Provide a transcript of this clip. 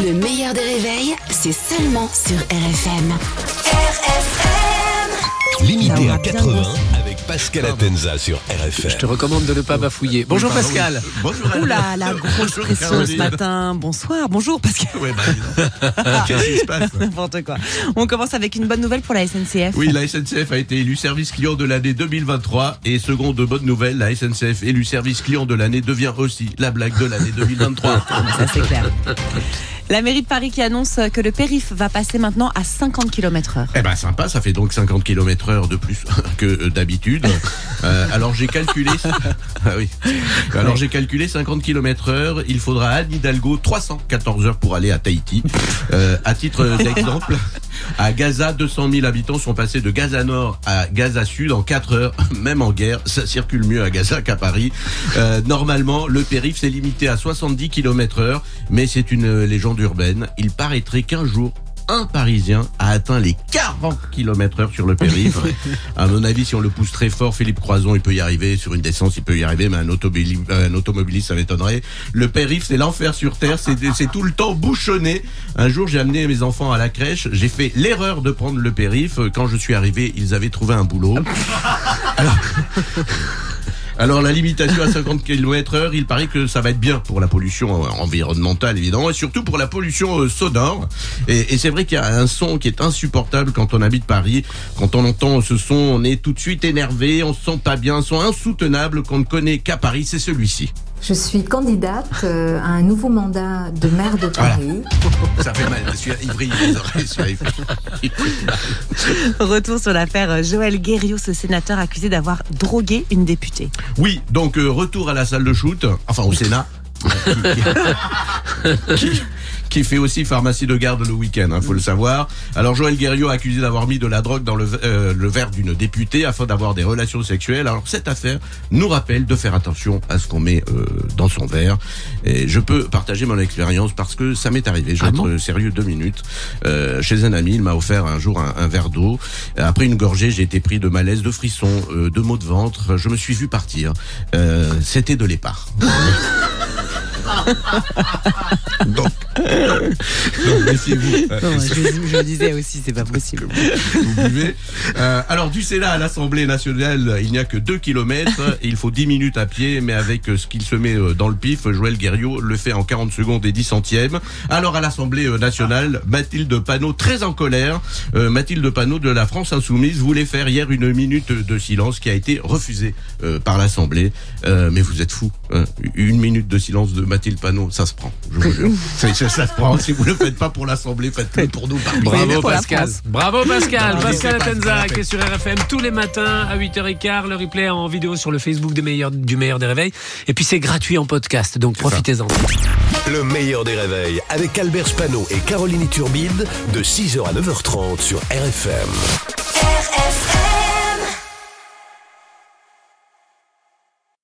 Le meilleur des réveils, c'est seulement sur RFM. RFM Limité à va bien 80 danser. avec Pascal Atenza sur RFM. Je te recommande de ne pas bafouiller. Bonjour Pascal. oui. Bonjour. Ouh là, la grosse Bonjour, pression ce matin. Bonsoir, bonjour Pascal. Ouais, bah. Qu'est-ce qui se passe N'importe quoi. On commence avec une bonne nouvelle pour la SNCF. Oui, la SNCF a été élue service client de l'année 2023 et seconde bonne nouvelle, la SNCF élue service client de l'année devient aussi la blague de l'année 2023. Ça c'est clair. La mairie de Paris qui annonce que le périph va passer maintenant à 50 km heure. Eh ben sympa, ça fait donc 50 km heure de plus que d'habitude. Euh, alors j'ai calculé, ah oui. Alors j'ai calculé 50 km heure. Il faudra à Anne Hidalgo 314 heures pour aller à Tahiti. Euh, à titre d'exemple, à Gaza, 200 000 habitants sont passés de Gaza Nord à Gaza Sud en 4 heures. Même en guerre, ça circule mieux à Gaza qu'à Paris. Euh, normalement, le périph' c'est limité à 70 km heure, mais c'est une légende urbaine. Il paraîtrait qu'un jour, un Parisien a atteint les 40 km heure sur le périph'. à mon avis, si on le pousse très fort, Philippe Croison, il peut y arriver. Sur une descente, il peut y arriver, mais un, automobili- un automobiliste, ça m'étonnerait. Le périph', c'est l'enfer sur Terre. C'est c'est tout le temps bouchonné. Un jour, j'ai amené mes enfants à la crèche. J'ai fait l'erreur de prendre le périph'. Quand je suis arrivé, ils avaient trouvé un boulot. Alors la limitation à 50 km heure, il paraît que ça va être bien pour la pollution euh, environnementale évidemment et surtout pour la pollution euh, sonore. Et, et c'est vrai qu'il y a un son qui est insupportable quand on habite Paris. Quand on entend ce son, on est tout de suite énervé, on se sent pas bien, un son insoutenable qu'on ne connaît qu'à Paris, c'est celui-ci. Je suis candidate euh, à un nouveau mandat de maire de Paris. Ça fait mal, je suis ivry les oreilles, je suis ivry. Retour sur l'affaire Joël Guerriot, ce sénateur accusé d'avoir drogué une députée. Oui, donc euh, retour à la salle de shoot, enfin au Sénat. qui, qui fait aussi pharmacie de garde le week-end, hein, faut le savoir. Alors Joël Guerriot accusé d'avoir mis de la drogue dans le, euh, le verre d'une députée afin d'avoir des relations sexuelles. Alors cette affaire nous rappelle de faire attention à ce qu'on met euh, dans son verre. Et je peux partager mon expérience parce que ça m'est arrivé. Je vais Ah être bon sérieux deux minutes. Euh, chez un ami, il m'a offert un jour un, un verre d'eau. Après une gorgée, j'ai été pris de malaise, de frissons, euh, de maux de ventre. Je me suis vu partir. Euh, C'était de l'épar. donc, méfiez-vous. Euh, Non, je, ça- je le disais aussi, c'est pas possible. vous buvez. Euh, alors du Sénat à l'Assemblée nationale, il n'y a que 2 kilomètres et il faut 10 minutes à pied, mais avec euh, ce qu'il se met euh, dans le pif, Joël Guerriot le fait en 40 secondes et 10 centièmes. Alors à l'Assemblée nationale, Mathilde Panot, très en colère, euh, Mathilde Panot de la France Insoumise voulait faire hier une minute de silence qui a été refusée euh, par l'Assemblée. Euh, mais vous êtes fous. hein. Une minute de silence de Mathilde Panot, ça se prend. Je vous jure. ça, ça- ça se prend. Si vous le faites pas pour l'Assemblée, faites-le pour nous. Bravo Pascal. Bravo Pascal. Bravo, Pascal Pascal. Atenza qui est sur RFM tous les matins à 8h15. Le replay en vidéo sur le Facebook des meilleurs, du meilleur des réveils. Et puis c'est gratuit en podcast, donc profitez-en. Le meilleur des réveils avec Albert Spano et Caroline Turbide de 6h à 9h30 sur RFM. RFM